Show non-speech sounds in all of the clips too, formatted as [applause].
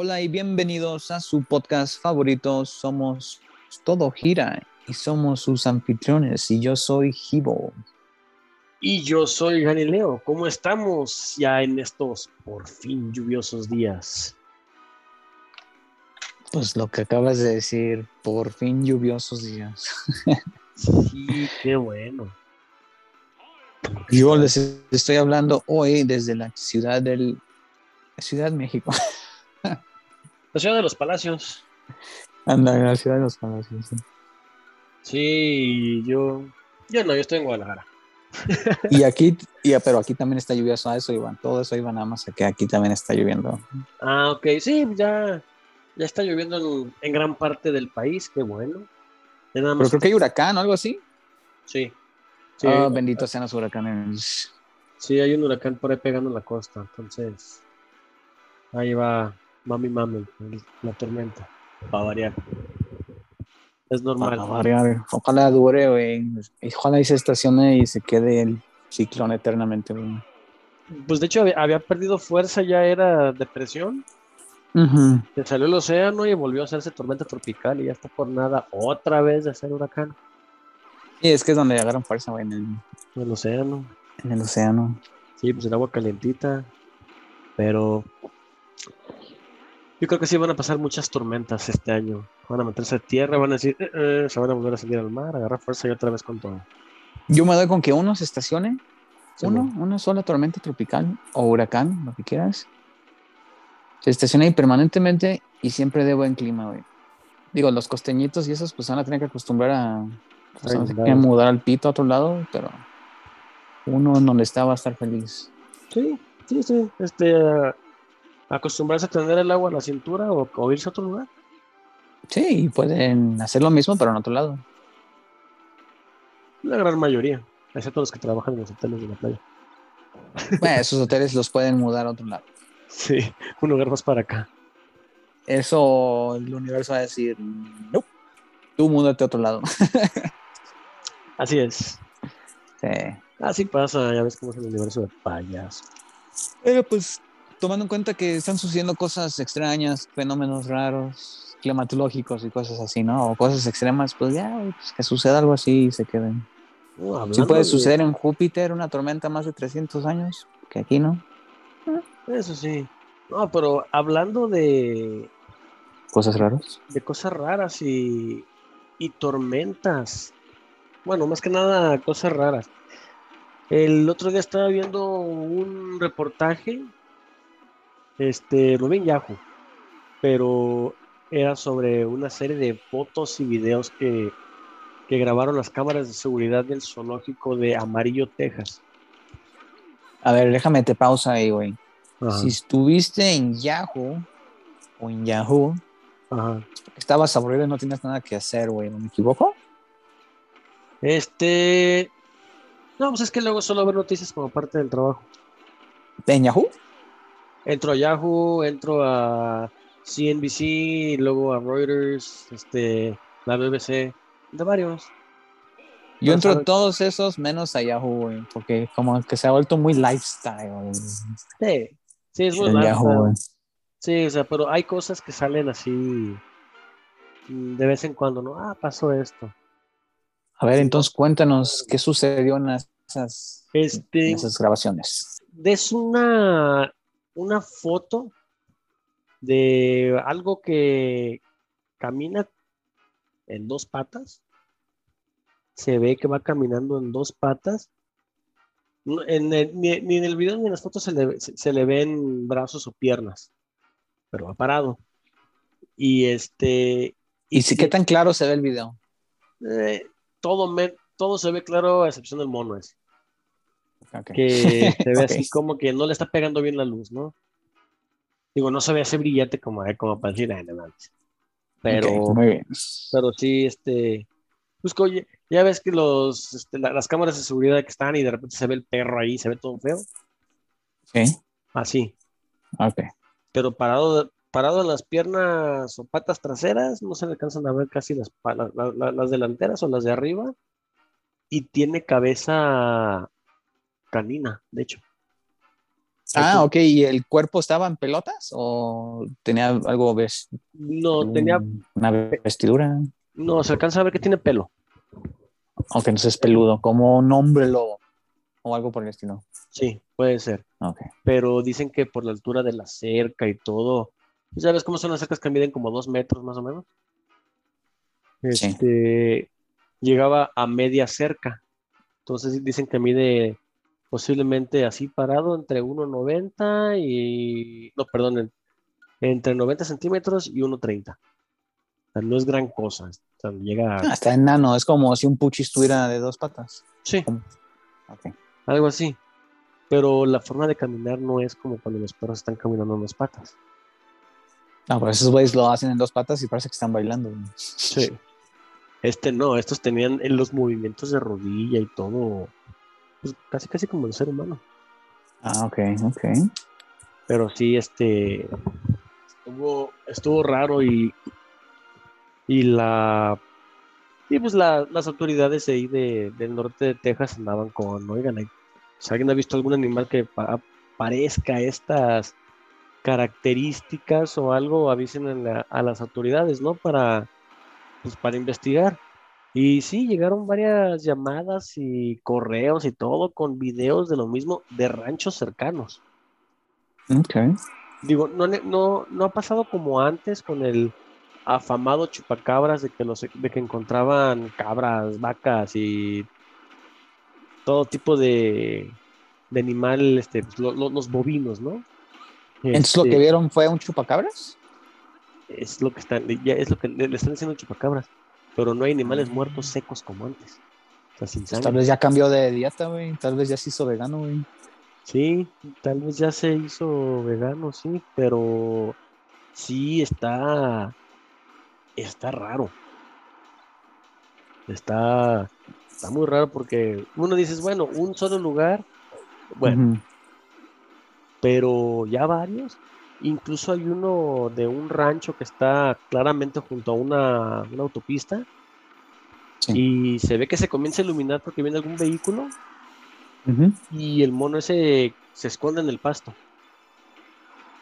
Hola y bienvenidos a su podcast favorito. Somos Todo Gira y somos sus anfitriones y yo soy Gibo. Y yo soy Galileo. ¿Cómo estamos ya en estos por fin lluviosos días? Pues lo que acabas de decir, por fin lluviosos días. Sí, qué bueno. Yo les estoy hablando hoy desde la ciudad del Ciudad de México. La ciudad de los palacios. Anda, la ciudad de los palacios. sí. Sí, yo. Yo no, yo estoy en Guadalajara. Y aquí, y, pero aquí también está lluvioso, eso iban, todo eso iba nada más a que aquí también está lloviendo. Ah, ok, sí, ya, ya está lloviendo en, en gran parte del país, qué bueno. Pero creo que hay huracán o algo así. Sí. Sí, Ah, benditos sean los huracanes. sí, hay un huracán por ahí pegando en la costa, entonces. Ahí va, mami, mami, la tormenta. Va a variar. Es normal. Para variar. Ojalá dure, güey. Y Ojalá y se estacione y se quede el ciclón eternamente, güey. Pues de hecho había, perdido fuerza, ya era depresión. Se salió el océano y volvió a hacerse tormenta tropical y ya está por nada otra vez de ser huracán. Sí, es que es donde agarran fuerza, güey, en el, En el océano. en el océano. Sí, pues el agua calientita. Pero yo creo que sí van a pasar muchas tormentas este año. Van a meterse a tierra, van a decir, "Eh, eh", se van a volver a salir al mar, agarrar fuerza y otra vez con todo. Yo me doy con que uno se estacione, Sí, uno, bueno. una sola tormenta tropical o huracán, lo que quieras. Se estaciona ahí permanentemente y siempre de buen clima, güey. Digo, los costeñitos y esos pues van a tener que acostumbrar a, pues, Ay, qué, mudar al pito a otro lado, pero uno en donde está va a estar feliz. Sí, sí, sí. Este, a- acostumbrarse a tener el agua a la cintura o, o irse a otro lugar. Sí, pueden hacer lo mismo, pero en otro lado. La gran mayoría, excepto los que trabajan en los hoteles de la playa. [laughs] Bueno, esos hoteles los pueden mudar a otro lado. Sí, un lugar más para acá. Eso el universo va a decir, no, tú múdate a otro lado. [laughs] Así es. Sí. Así pasa, ya ves cómo es el universo de payaso. Pero pues, tomando en cuenta que están sucediendo cosas extrañas, fenómenos raros, climatológicos y cosas así, ¿no? O cosas extremas, pues ya, pues, que suceda algo así y se queden. Uh, Si puede de- suceder en Júpiter una tormenta más de 300 años, que aquí no. Eso sí. No, pero hablando de, Cosas raras. de cosas raras y, y tormentas. Bueno, más que nada cosas raras. El otro día estaba viendo un reportaje, este, lo vi en Yahoo, pero era sobre una serie de fotos y videos que, que grabaron las cámaras de seguridad del zoológico de Amarillo, Texas. A ver, déjame te pausa ahí, güey. Ajá, Si estuviste en Yahoo o en Yahoo, ajá. estabas aburrido y no tienes nada que hacer, güey, ¿no me equivoco? Este, no, pues es que luego solo ver noticias como parte del trabajo. ¿En Yahoo? Entro a Yahoo, entro a CNBC, luego a Reuters, este, la BBC, de varios. Yo entro a todos esos menos a Yahoo, güey, porque como que se ha vuelto muy lifestyle. güey, Sí, sí, es muy Yahoo. Sí, o sea, pero hay cosas que salen así mm, de vez en cuando, ¿no? Ah, pasó esto. A ver, entonces cuéntanos qué sucedió en esas, en Este, esas grabaciones. es una, una foto de algo que camina en dos patas. Se ve que va caminando en dos patas. En el- ni, ni en el video ni en las fotos se le, se- se le ven brazos o piernas, pero va parado. Y este. ¿Y si, qué tan claro se ve el video? eh, todo, me- todo se ve claro, a excepción del mono ese. Que [laughs] se ve así como que no le está pegando bien la luz, ¿no? Digo, no se ve así brillante como, eh, como para decir, "Ay, no mames". Pero, Ok, muy bien. pero sí, este, pues que, oye, ya ves que los, este, la- las cámaras de seguridad que están y de repente se ve el perro ahí, se ve todo feo, Sí, así, ok. pero parado, parado en las piernas o patas traseras, no se le alcanzan a ver casi las, la- la- las delanteras o las de arriba, y tiene cabeza canina, de hecho. Ah, ok. ¿Y el cuerpo estaba en pelotas o tenía algo, ves? No, tenía, Una vestidura. no, se alcanza a ver que tiene pelo. Ok, entonces es peludo, como un hombre lobo o algo por el estilo. Sí, puede ser. Ok. Pero dicen que por la altura de la cerca y todo, ¿tú ¿sabes cómo son las cercas que miden como dos metros más o menos? Sí. Este, llegaba a media cerca. Entonces dicen que mide posiblemente así parado entre 1,90 y, no, perdón, en- entre 90 centímetros y 1,30. O sea, no es gran cosa. O sea, llega a... Ah, está enano, es como si un puchi estuviera de dos patas. Sí, algo así. Pero la forma de caminar no es como cuando los perros están caminando en dos patas. No, pero esos güeyes lo hacen en dos patas y parece que están bailando. Sí. Este no, estos tenían en los movimientos de rodilla y todo, pues casi casi como el ser humano. Ah, ok, ok. Pero sí, este estuvo, estuvo raro y, y la y pues la- las autoridades ahí de, del norte de Texas andaban con, oigan, hay- si alguien ha visto algún animal que pa- parezca estas características o algo, avisen a, la- a las autoridades, ¿no? Para, pues, para investigar. Y sí, llegaron varias llamadas y correos y todo con videos de lo mismo de ranchos cercanos. Ok. Digo, no, no, no ha pasado como antes con el afamado chupacabras de que, los, de que encontraban cabras, vacas y todo tipo de, de animal, este, pues, lo- lo- los bovinos, ¿no? Entonces lo Este, que vieron fue un chupacabras. es lo que están, ya es lo que le, le están diciendo chupacabras, pero no hay animales muertos secos como antes. O sea, sin Pues tal vez ya cambió de dieta, güey. Tal vez ya se hizo vegano, güey. Sí, tal vez ya se hizo vegano, sí, pero sí está, está raro. Está, está muy raro porque uno dices, bueno, un solo lugar, bueno, pero ya varios. Incluso hay uno de un rancho que está claramente junto a una, una autopista Sí. y se ve que se comienza a iluminar porque viene algún vehículo y el mono ese se esconde en el pasto.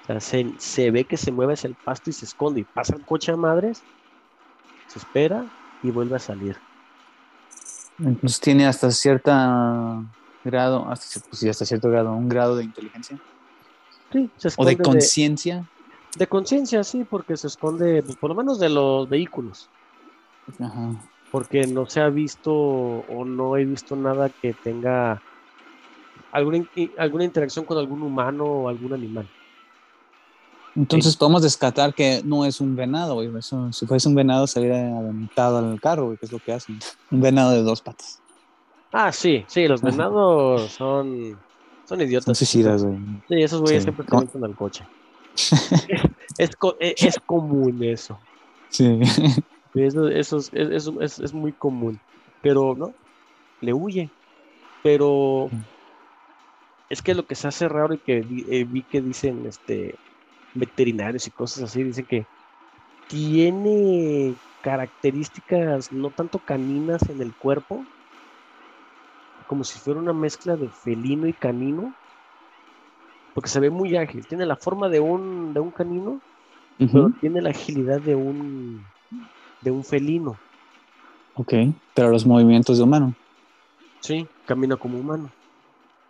O sea, se, se ve que se mueve hacia el pasto y se esconde. Y pasa el coche a madres, se espera y vuelve a salir. Entonces tiene hasta cierta grado, hasta, pues hasta cierto grado, un grado de inteligencia Sí, se o esconde de de, conciencia. de conciencia, sí, porque se esconde, pues, por lo menos de los vehículos. Ajá. Porque no se ha visto o no he visto nada que tenga alguna, alguna interacción con algún humano o algún animal. Entonces podemos descartar que no es un venado, güey. Eso, si fuese un venado se hubiera aventado al carro, güey, que es lo que hacen. [laughs] Un venado de dos patas. Ah, sí, sí, los venados son, son idiotas. Son suicidas, güey. Sí, esos güeyes Sí. siempre se avientan al coche. [laughs] Es, e- es común eso. Sí. Eso, eso es, eso es- es muy común. Pero, ¿no? Le huye. Pero Mm. es que lo que se hace raro y que vi, eh, vi que dicen este veterinarios y cosas así, dicen que tiene características no tanto caninas en el cuerpo, como si fuera una mezcla de felino y canino, porque se ve muy ágil. Tiene la forma de un, de un canino, pero Ujú. tiene la agilidad de un, de un felino. Ok, pero los movimientos de humano. Sí, camina como humano.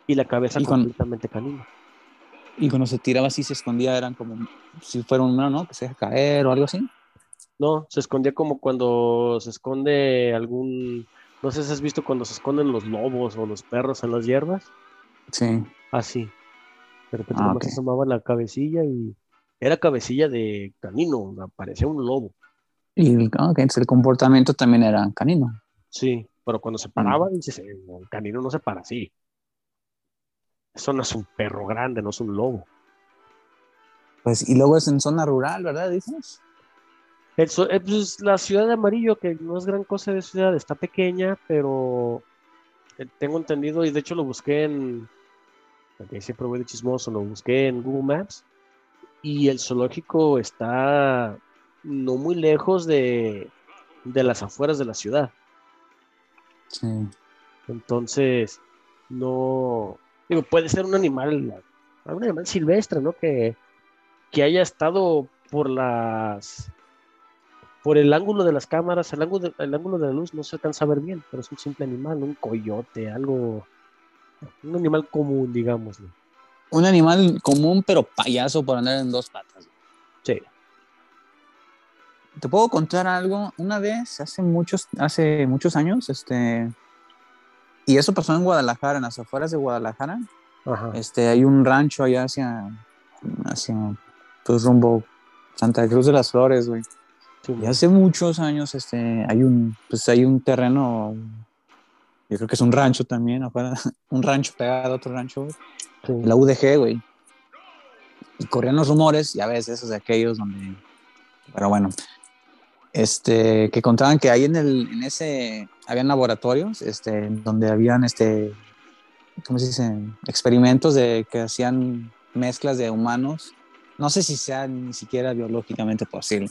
Y la cabeza Y con- completamente canina. Y cuando se tiraba así, se escondía, eran como si fuera un humano, ¿no? Que se deja caer o algo así. No, se escondía como cuando se esconde algún. No sé si has visto cuando se esconden los lobos o los perros en las hierbas. Sí. Así. De repente Ah, nomás ok. se asomaba la cabecilla y. Era cabecilla de canino, parecía un lobo. Y entonces el comportamiento también era canino. Sí, pero cuando se paraba, dices, "Eh, el canino no se para así. Eso no es un perro grande, no es un lobo. Pues, y luego es en zona rural, ¿verdad? Dices. El eh, pues, la ciudad de Amarillo, que no es gran cosa de ciudad, está pequeña, pero eh, tengo entendido, y de hecho lo busqué en, porque siempre voy de chismoso, lo busqué en Google Maps, y el zoológico está no muy lejos de, de las afueras de la ciudad. Sí. Entonces, no, digo, puede ser un animal algún animal silvestre, ¿no? Que, que haya estado por las por el ángulo de las cámaras, el ángulo de, el ángulo de la luz no se alcanza a ver bien, pero es un simple animal, un coyote, algo, un animal común, digamos. Un animal común, pero payaso por andar en dos patas. Sí. Te puedo contar algo. Una vez, hace muchos, hace muchos años, este, y eso pasó en Guadalajara, en las afueras de Guadalajara. Ajá. Este, hay un rancho allá hacia, hacia, pues rumbo Santa Cruz de las Flores, güey. Sí, Y hace muchos años, este, hay un, pues hay un terreno, yo creo que es un rancho también, afuera, [laughs] un rancho pegado a otro rancho, sí. la UDG, güey. Y corrían los rumores, ya ves, esos de aquellos donde, pero bueno, este, que contaban que ahí en el, en ese, habían laboratorios, este, donde habían, este, ¿cómo se dice? Experimentos de que hacían mezclas de humanos, no sé si sea ni siquiera biológicamente posible,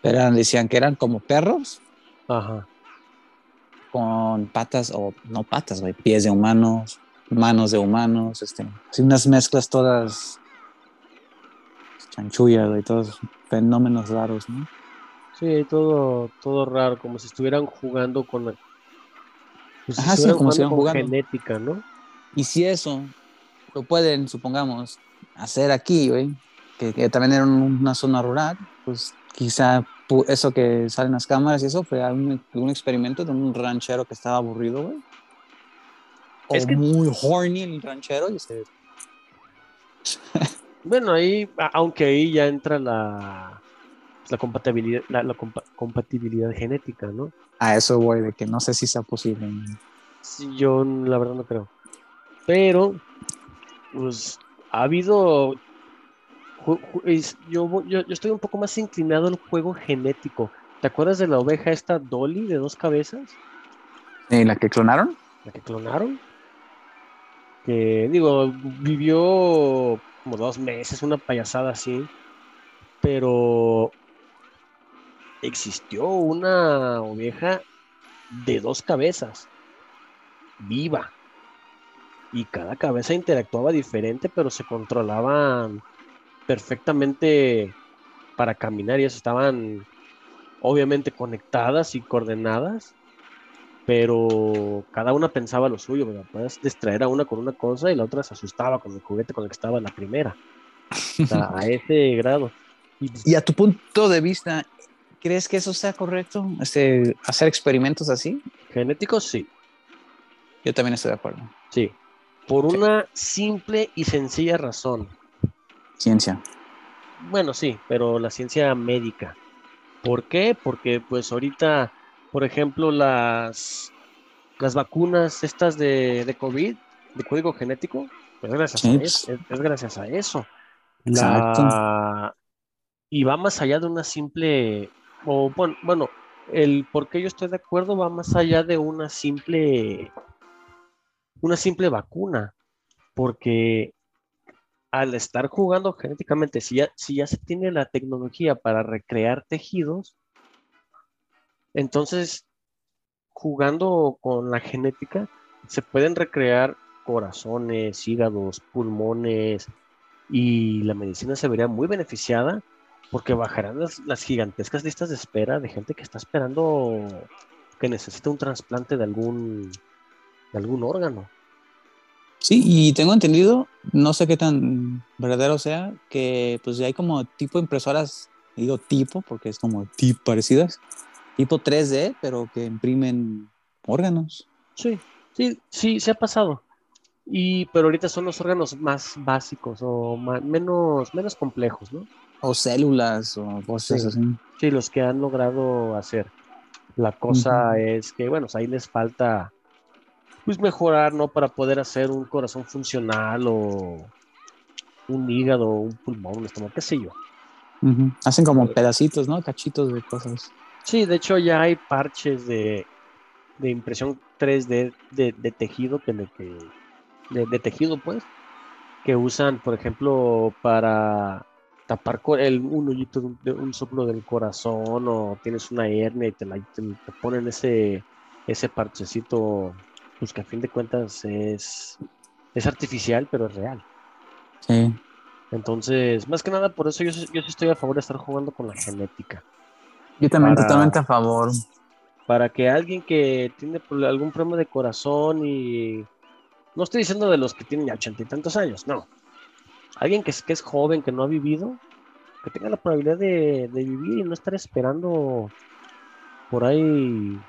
pero eran- decían que eran como perros Ajá. con patas, o no patas, güey, pies de humanos, manos de humanos, este, así unas mezclas todas chanchullas, güey, todos fenómenos raros, ¿no? Sí, todo, todo raro, como si estuvieran jugando con, pues, si Ajá, sí, como si estuvieran jugando. genética, ¿no? Y si eso lo pueden, supongamos, hacer aquí, güey, que, que también era un- una zona rural, pues quizá eso que salen las cámaras y eso fue un, un experimento de un ranchero que estaba aburrido, güey. O Es que- muy horny el ranchero y se... [laughs] Bueno, ahí, aunque ahí ya entra la, la compatibilidad, la, la compa- compatibilidad genética, ¿no? A eso, güey, de que no sé si sea posible. Sí, yo la verdad no creo. Pero, pues, ha habido. Yo, yo, yo estoy un poco más inclinado al juego genético. ¿Te acuerdas de la oveja esta Dolly de dos cabezas? ¿Y la que clonaron? La que clonaron. Que, digo, vivió como dos meses, una payasada así. Pero existió una oveja de dos cabezas, viva. Y cada cabeza interactuaba diferente, pero se controlaban perfectamente para caminar y eso estaban obviamente conectadas y coordenadas, pero cada una pensaba lo suyo, ¿verdad? Puedes distraer a una con una cosa y la otra se asustaba con el juguete con el que estaba la primera. O sea, [laughs] a ese grado. Y Y a tu punto de vista, ¿crees que eso sea correcto? Este, hacer experimentos así? genéticos, sí, Yo también estoy de acuerdo. sí. Por una simple y sencilla razón. Ciencia. Bueno, sí, pero la ciencia médica. ¿Por qué? Porque pues ahorita, por ejemplo, las, las vacunas estas de, de COVID, de código genético, pues es gracias, Sí, a, pues. eso, es, es gracias a eso. Exacto. La- Y va más allá de una simple, o bueno, bueno, el por qué yo estoy de acuerdo va más allá de una simple, una simple vacuna, porque al estar jugando genéticamente, si ya, si ya se tiene la tecnología para recrear tejidos, entonces jugando con la genética se pueden recrear corazones, hígados, pulmones y la medicina se vería muy beneficiada porque bajarán las, las gigantescas listas de espera de gente que está esperando que necesita un trasplante de algún, de algún órgano. Sí, y tengo entendido, no sé qué tan verdadero sea, que pues hay como tipo impresoras, digo tipo porque es como tipo parecidas, tipo 3D, pero que imprimen órganos. Sí, sí, sí, se ha pasado. Y, pero ahorita son los órganos más básicos o ma- menos, menos complejos, ¿no? O células o cosas Sí. así. Sí, los que han logrado hacer. La cosa Ujú. es que, bueno, ahí les falta pues mejorar, ¿no? Para poder hacer un corazón funcional o un hígado, un pulmón, un estómago, qué sé yo. Hacen como pedacitos, ¿no? Cachitos de cosas. Sí, de hecho ya hay parches de, de impresión 3D de, de tejido que, le- que- de, de tejido pues que usan por ejemplo para tapar el, un hoyito de un, de un soplo del corazón o tienes una hernia y te, la, te, te ponen ese, ese parchecito pues que a fin de cuentas es, es artificial pero es real. Sí. Entonces, más que nada, por eso yo, sí- yo sí estoy a favor de estar jugando con la genética. Yo también Para- totalmente a favor. Para que alguien que tiene algún problema de corazón y... No estoy diciendo de los que tienen ya ochenta y tantos años, no. Alguien que es, que es joven, que no ha vivido, que tenga la probabilidad de, de vivir y no estar esperando por ahí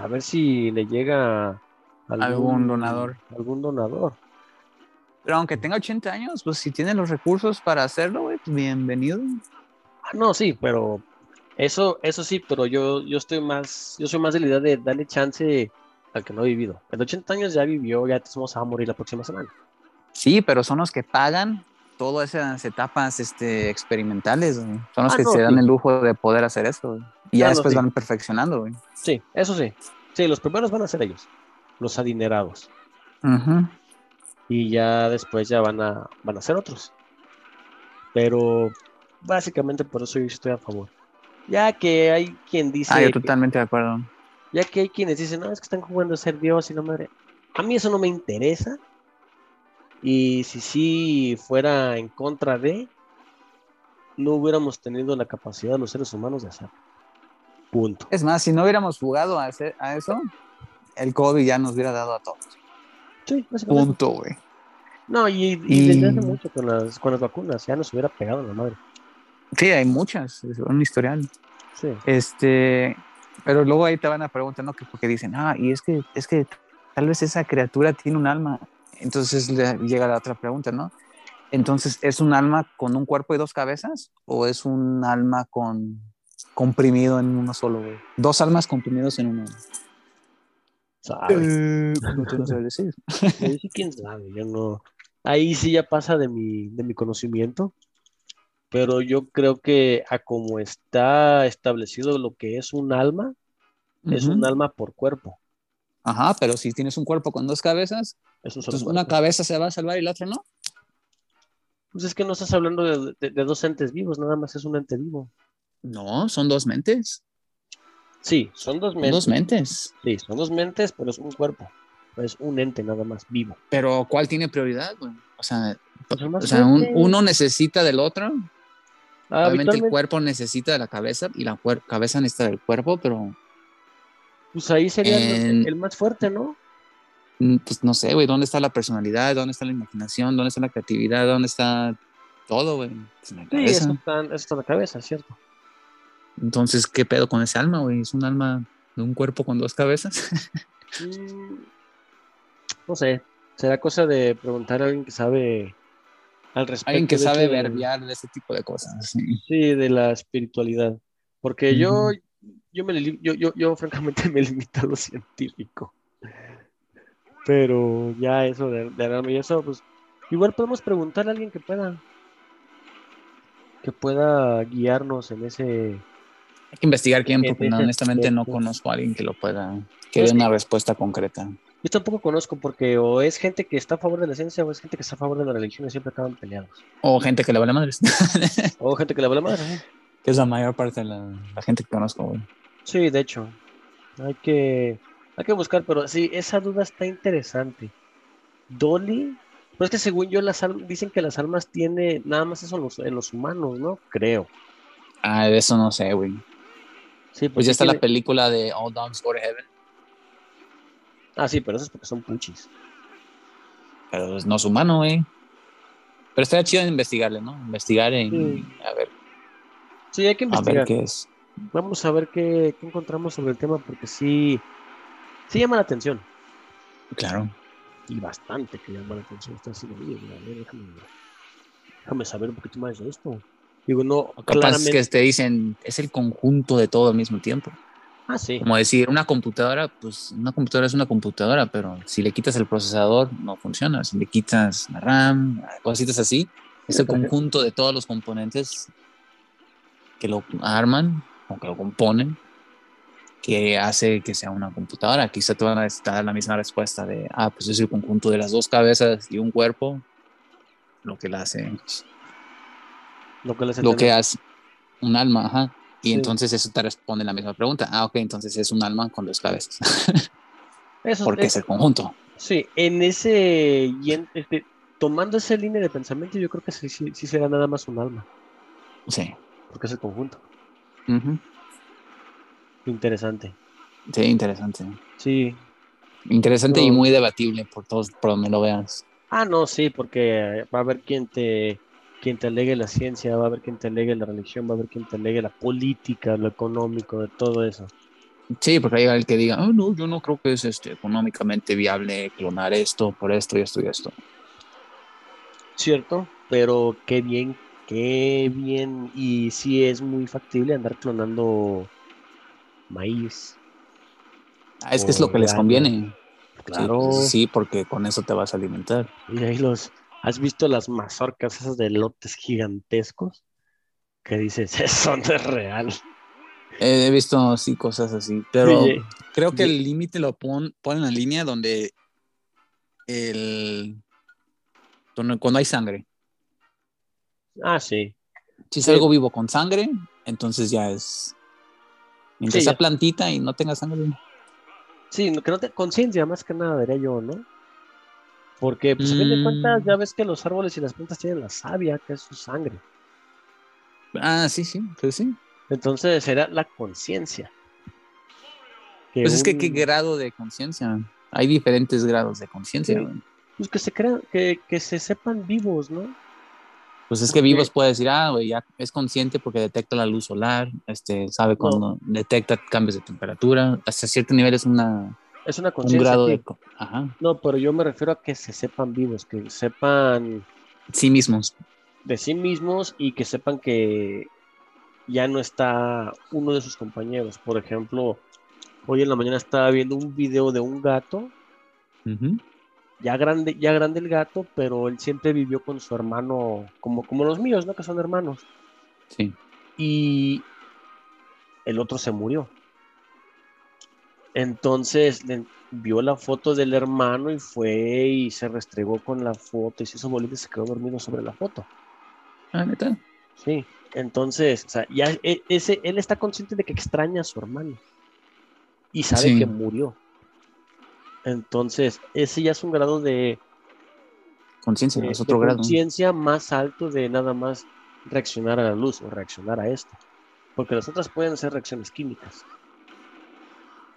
a ver si le llega Algún donador. Algún donador. Pero aunque tenga 80 años, pues si tiene los recursos para hacerlo, güey, pues bienvenido. Ah, no, sí, pero eso, eso sí, pero yo, yo estoy más, yo soy más de la idea de darle chance al que no ha vivido. El de 80 años ya vivió, ya va a morir la próxima semana. Sí, pero son los que pagan todas esas etapas este, experimentales, güey. Son los Ah, que no, se dan sí. el lujo de poder hacer esto, güey. Y ya Ah, no, después sí. van perfeccionando, güey. Sí, eso sí. Sí, los primeros van a ser ellos, los adinerados. Ujú. Y ya después ya van a, van a ser otros. Pero básicamente por eso yo estoy a favor. Ya que hay quien dice, Ah, yo que- totalmente de acuerdo. ya que hay quienes dicen, no, es que están jugando a ser Dios y la madre. A mí eso no me interesa. Y si sí fuera en contra de, no hubiéramos tenido la capacidad los seres humanos de hacerlo. Punto. Es más, si no hubiéramos jugado a, hacer, a eso, el COVID ya nos hubiera dado a todos. Sí. Punto, güey. No, y, y Y- desde hace mucho con las, con las vacunas, ya nos hubiera pegado en la madre. Sí, hay muchas, es un historial. Sí. Este, pero luego ahí te van a preguntar, ¿no? Que porque dicen, ah, y es que, es que tal vez esa criatura tiene un alma. Entonces le- llega la otra pregunta, ¿no? Entonces, ¿es un alma con un cuerpo y dos cabezas? ¿O es un alma con comprimido en uno solo, güey? Dos almas comprimidos en uno. Eh, no te lo sé decir. Ahí sí, quién sabe, yo no. Ahí sí ya pasa de mi, de mi conocimiento, pero yo creo que a como está establecido lo que es un alma, es un alma por cuerpo. Ajá, pero si tienes un cuerpo con dos cabezas, Es un solo entonces una cabeza se va a salvar y la otra no. Pues es que no estás hablando de, de- de dos entes vivos, nada más es un ente vivo. No, son dos mentes. Sí, son dos Son mentes. dos mentes. Sí, son dos mentes, pero es un cuerpo. Es un ente nada más vivo. Pero ¿cuál tiene prioridad? O sea, Pues o sea un- uno necesita del otro. Ah, Obviamente el cuerpo necesita de la cabeza y la cabeza necesita del cuerpo, pero pues ahí sería el- en- el más fuerte, ¿no? mm, pues no sé, güey, ¿dónde está la personalidad? ¿Dónde está la imaginación? ¿Dónde está la creatividad? ¿Dónde está todo, güey? Pues Sí, eso está, eso está en la cabeza, ¿cierto? Entonces, ¿qué pedo con ese alma, güey? ¿Es un alma de un cuerpo con dos cabezas? Mm, No sé, será cosa de preguntar a alguien que sabe al [laughs] respecto. Alguien que sabe verbiar de ese tipo de cosas. sí. Sí, de la espiritualidad. Porque yo, me, li- yo, yo, yo [laughs] francamente me limito a lo científico. Pero ya eso de, de eso, pues igual podemos preguntar a alguien que pueda que pueda guiarnos en ese Hay que investigar quién, porque no, honestamente no conozco a alguien que lo pueda, que dé una respuesta concreta. Yo tampoco conozco porque o es gente que está a favor de la ciencia o es gente que está a favor de la religión y siempre acaban peleados. O gente que le vale madres. O gente que le vale madre. [laughs] ¿eh? que es la mayor parte de la, la gente que conozco, güey. Sí, de hecho. Hay que, hay que buscar, pero sí, esa duda está interesante. Dolly, pues es que según yo las almas, dicen que las almas tiene nada más eso en los, en los humanos, ¿no? Creo. Ah, de eso no sé, güey. Sí, Pues ya está la película de All Dogs Go to Heaven, Ah, sí, pero eso es porque son puchis. pero no es humano, güey. Pero estaría chido investigarle, ¿no? Investigar Sí. a ver, Sí, hay que a ver investigar. qué es. Vamos a ver qué, qué encontramos sobre el tema porque sí, sí llama la atención. Claro. Y bastante que llama la atención. Está así, ver, déjame, déjame saber un poquito más de esto. Digo, no, O capaz claramente. que te dicen, es el conjunto de todo al mismo tiempo. Ah, sí. Como decir, una computadora, pues una computadora es una computadora, pero si le quitas el procesador, no funciona. Si le quitas la RAM, cositas así, es el [laughs] conjunto de todos los componentes que lo arman o que lo componen que hace que sea una computadora. Quizá te van a dar la misma respuesta de, ah, pues es el conjunto de las dos cabezas y un cuerpo, lo que la hace, Lo que, lo que hace un alma, ajá. Y Sí. entonces eso te responde la misma pregunta. Ah, ok, entonces es un alma con dos cabezas. [laughs] Eso porque es- es el conjunto. Sí, en ese. y en- este, tomando esa línea de pensamiento, yo creo que sí, sí, sí será nada más un alma, Sí. porque es el conjunto. Ujú. Interesante. Sí, interesante. Sí. Interesante y muy debatible por todos, por donde lo veas. Ah, no, sí, porque va a haber quien te, quien te alegue la ciencia, va a haber quien te alegue la religión, va a haber quien te alegue la política, lo económico, de todo eso. Sí, porque hay el que diga, "Ah, no, yo no creo que es este, económicamente viable clonar esto por esto y esto y esto. Cierto, pero qué bien, qué bien. Y sí es muy factible andar clonando maíz. Ah, es que es lo que les conviene. Claro. Sí, sí, porque con eso te vas a alimentar. Y ahí los, ¿has visto las mazorcas esas de lotes gigantescos? Que dices, eso no es real. He visto sí cosas así, pero Oye, creo que el límite lo pon, ponen en la línea donde el donde- cuando hay sangre. Ah, sí. Si es Sí. algo vivo con sangre, entonces ya es mientras Sí, sea plantita y no tenga sangre. Sí, que no te conciencia más que nada, diría yo, ¿no? Porque, pues, a fin de Mm. cuentas, ya ves que los árboles y las plantas tienen la savia, que es su sangre. Ah, sí, sí, pues sí. Entonces, será la conciencia. Pues es que qué grado de conciencia. Hay diferentes grados de conciencia. Sí. pues, que se crean, que, que se sepan vivos, ¿no? Pues es que vivos puede decir, ah, güey, ya es consciente porque detecta la luz solar, este, sabe cuando detecta cambios de temperatura, hasta cierto nivel es una, Es una un conciencia. grado sí. de... Ajá, No, pero yo me refiero a que se sepan vivos, que sepan sí mismos. de sí mismos y que sepan que ya no está uno de sus compañeros. Por ejemplo, hoy en la mañana estaba viendo un video de un gato. Ya grande, ya grande el gato, pero él siempre vivió con su hermano, como, como los míos, ¿no? Que son hermanos. Sí. Y el otro se murió. Entonces le- vio la foto del hermano y fue y se restregó con la foto y se hizo bolita y se quedó dormido sobre la foto. Ah, neta. Sí, entonces, o sea, ya e- ese, él está consciente de que extraña a su hermano y sabe Sí. que murió. Entonces, ese ya es un grado de, Conciencia, es otro grado. conciencia más alto de nada más reaccionar a la luz o reaccionar a esto. Porque las otras pueden ser reacciones químicas.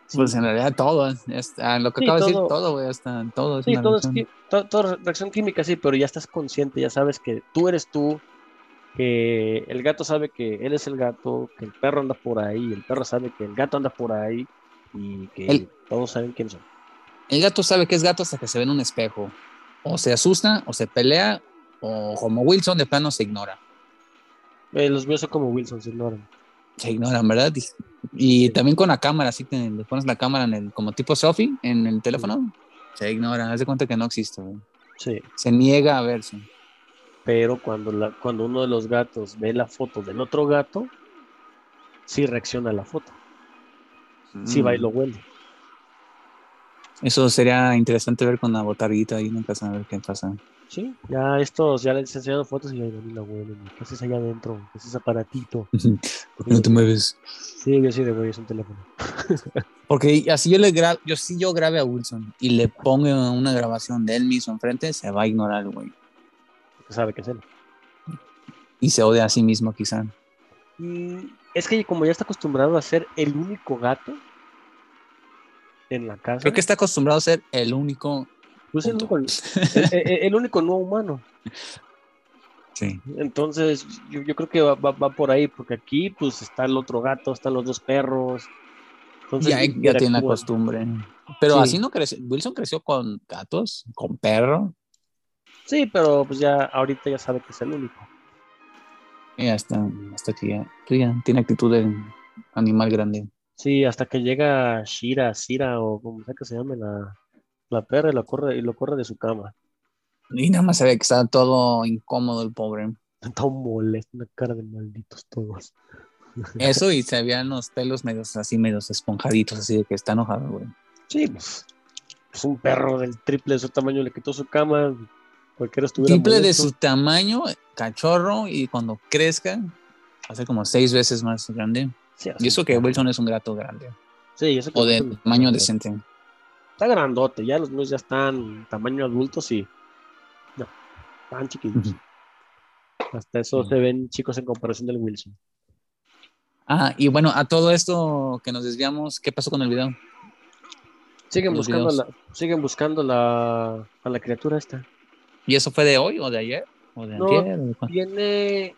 Sí, Pues en realidad todo, es- ah, lo que Sí, acabo de decir, todo- güey, hasta todo es sí, todo es reacción. todo es reacción química, sí, pero ya estás consciente, ya sabes que tú eres tú, que el gato sabe que él es el gato, que el perro anda por ahí, el perro sabe que el gato anda por ahí y que El- todos saben quién son. El gato sabe que es gato hasta que se ve en un espejo. O se asusta, o se pelea, o como Wilson de plano se ignora. Eh, los míos son como Wilson, se ignoran. Se ignoran, ¿verdad? Y, y también con la cámara, así que le pones la cámara en el, como tipo selfie en el teléfono, se ignora, haz de cuenta que no existe. Sí, Se niega a verse. pero cuando, la, cuando uno de los gatos ve la foto del otro gato, sí reacciona a la foto, sí va y Mm. lo huele. Eso sería interesante ver con la botarguita ahí en casa, a ver qué pasa. Sí, ya estos, ya les he enseñado fotos y ya la huelen. ¿Qué haces allá adentro? ¿Qué es ese aparatito? [laughs] ¿Por qué no te mueves? Sí, yo sí de güey, es un teléfono. [laughs] Porque así yo le grabo, yo sí yo grabe a Wilson y le pongo una grabación de él mismo enfrente, se va a ignorar, güey. Porque sabe que es él. Y se odia a sí mismo, quizá. Mm, es que como ya está acostumbrado a ser el único gato en la casa, Creo que está acostumbrado a ser el único. pues el, único, [laughs] el- el- el único no humano. Sí. Entonces, yo, yo creo que va, va- va por ahí, porque aquí pues está el otro gato, están los dos perros. Entonces, Ya, ya tiene la costumbre. Pero Sí. así no creció. Wilson creció con gatos, con perro. Sí, pero pues ya ahorita ya sabe que es el único. Y hasta, hasta que ya, ya tiene actitud de animal grande. Sí, hasta que llega Shira, Sira o como sea que se llame la, la perra y lo corre y lo corre de su cama. Y nada más se ve que está todo incómodo el pobre. [laughs] Todo molesto, una cara de malditos todos. Eso y [laughs] se veían los pelos medios así, medios esponjaditos, así de que está enojado, güey. Sí, pues, pues un perro del triple de su tamaño le quitó su cama. Cualquiera estuviera Triple de su tamaño, cachorro, y cuando crezca, va a ser como seis veces más grande. Sí, Y eso que Wilson es un gato grande. Sí, eso que O de Wilson- tamaño decente. Está grandote, ya los míos ya están tamaño adulto, sí. Tan chiquitos. Ujú. Hasta eso se ven chicos en comparación del Wilson. Ah, y bueno, a todo esto que nos desviamos, ¿qué pasó con el video? Siguen Los buscando, videos. la, siguen buscando la, a la criatura esta. ¿Y eso fue de hoy o de ayer? ¿O de No, cuándo? Tiene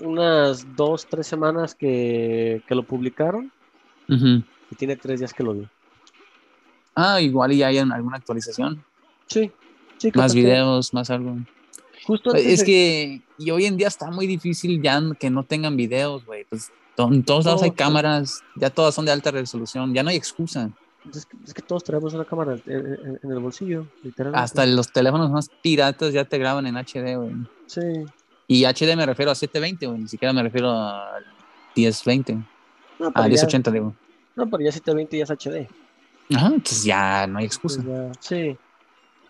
unas dos, tres semanas que, que lo publicaron y tiene tres días que lo vi. Ah, igual y hay alguna actualización. Sí, sí. Más que- videos, más algo. Justo antes Es de- que y hoy en día está muy difícil ya que no tengan videos, güey. Pues en todos lados No, hay cámaras, ya todas son de alta resolución, ya no hay excusa. Es que, es que todos traemos una cámara en, en- en el bolsillo, literalmente. Hasta los teléfonos más piratas ya te graban en HD, güey. Sí. Y HD me refiero a 720, güey, ni siquiera me refiero a 1020, No, a pero ya, 1080, digo. no, pero ya 720 ya es HD. Ajá, entonces ya no hay excusa. Pues ya- sí.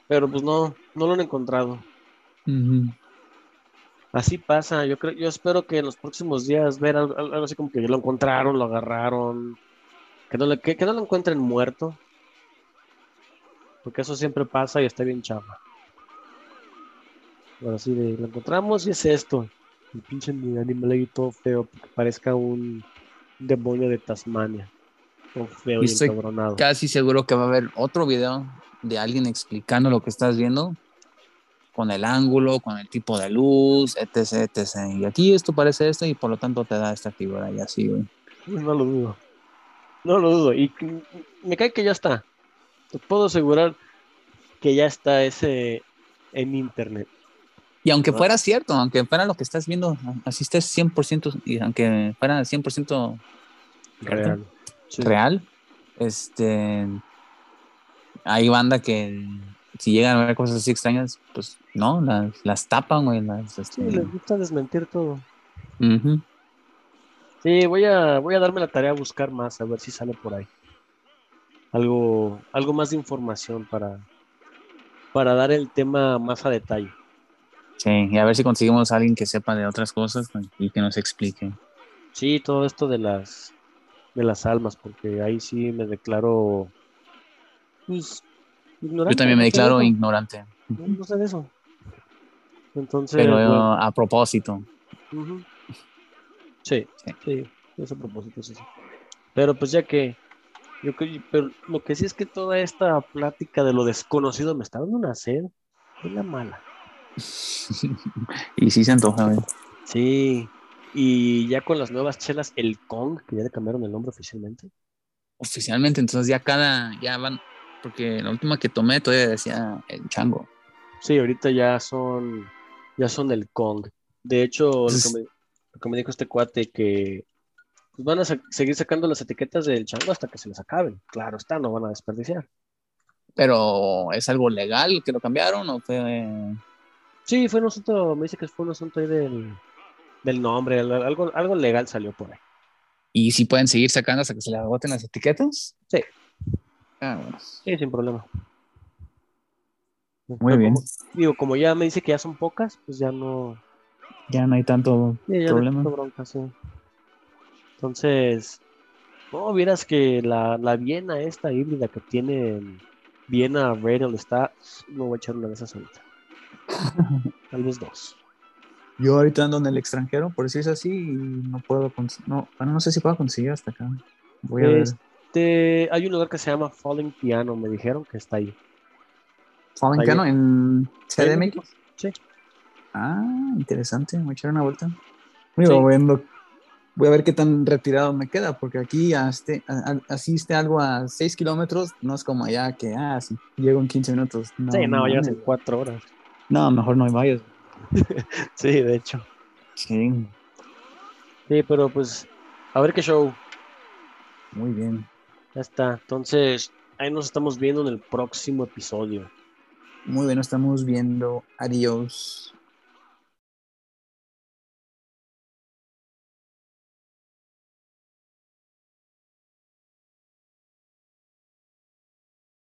Pero pues no, no lo han encontrado. Así pasa, yo creo, yo espero que en los próximos días ver algo, algo así como que lo encontraron, lo agarraron, que no, le, que, que no lo encuentren muerto, porque eso siempre pasa y está bien chafa. Pero así de, lo encontramos y es esto, el pinche animal ahí todo feo, que parezca un demonio de Tasmania, todo feo Y y, estoy. Casi seguro que va a haber otro video de alguien explicando lo que estás viendo con el ángulo, con el tipo de luz, etc, etc. Y aquí esto parece esto y por lo tanto te da esta figura y así, güey. No lo dudo. No lo dudo. Y me cae que ya está. Te puedo asegurar que ya está ese en internet. Y aunque fuera cierto, aunque fuera lo que estás viendo, así estés 100%, y aunque fuera 100% Real. Sí. real, este, hay banda que si llegan a ver cosas así extrañas, pues no, las, las tapan, güey, las, Sí, este, les gusta desmentir todo. Sí, voy a, voy a darme la tarea a buscar más, a ver si sale por ahí. Algo, algo más de información para, para dar el tema más a detalle. Sí, y a ver si conseguimos a alguien que sepa de otras cosas y que nos explique. Sí, todo esto de las de las almas, porque ahí sí me declaro pues, ignorante. Yo también me no sé de declaro ignorante, No, no sé de eso. Entonces, pero bueno, a propósito. sí, Sí. sí, es a propósito, sí, sí. Pero pues ya que, yo creo- pero lo que sí es que toda esta plática de lo desconocido me está dando una sed, es la mala. [laughs] y sí se antoja, güey. Sí, y ya con las nuevas chelas, el Kong, que ya le cambiaron el nombre oficialmente. Oficialmente, entonces ya cada, ya van, porque la última que tomé todavía decía el chango. Sí, ahorita ya son, ya son el Kong. De hecho, lo que me, lo que me dijo este cuate que pues, van a sa- seguir sacando las etiquetas del chango hasta que se les acaben. Claro está, no van a desperdiciar. Pero ¿es algo legal que lo cambiaron o fue...? Sí, fue un asunto, me dice que fue un asunto ahí del, del nombre, al- algo, algo legal salió por ahí. ¿Y si pueden seguir sacando hasta que se le agoten las etiquetas? Sí. Ah, bueno. Sí, sin problema. Muy Pero bien. como- digo, como ya me dice que ya son pocas, pues ya no, Ya no hay tanto Sí, ya no hay problema. tanta bronca, sí. Entonces, no, vieras que la, la Viena esta híbrida que tiene Viena Radial está, me voy a echar una de esas ahorita. Tal vez dos. Yo ahorita ando en el extranjero, por decirse así, y no puedo, no, bueno, no sé si puedo conseguir hasta acá. Voy a ver. Este, hay un lugar que se llama Falling Piano, me dijeron que está ahí. Fallen ahí- Piano en CDMX. Sí. Ah, interesante, voy a echar una vuelta. Sí. voy, viendo- voy a ver qué tan retirado me queda, porque aquí este, a- a- asiste algo a 6 kilómetros, no es como allá que, ah, sí, llego en 15 minutos. No, sí, no, llegas en mames. cuatro horas. No, mejor no hay vayas. [laughs] Sí, de hecho. Sí, Sí, pero pues, a ver qué show. muy bien. Ya está. Entonces, ahí nos estamos viendo en el próximo episodio. Muy bien, nos estamos viendo. Adiós.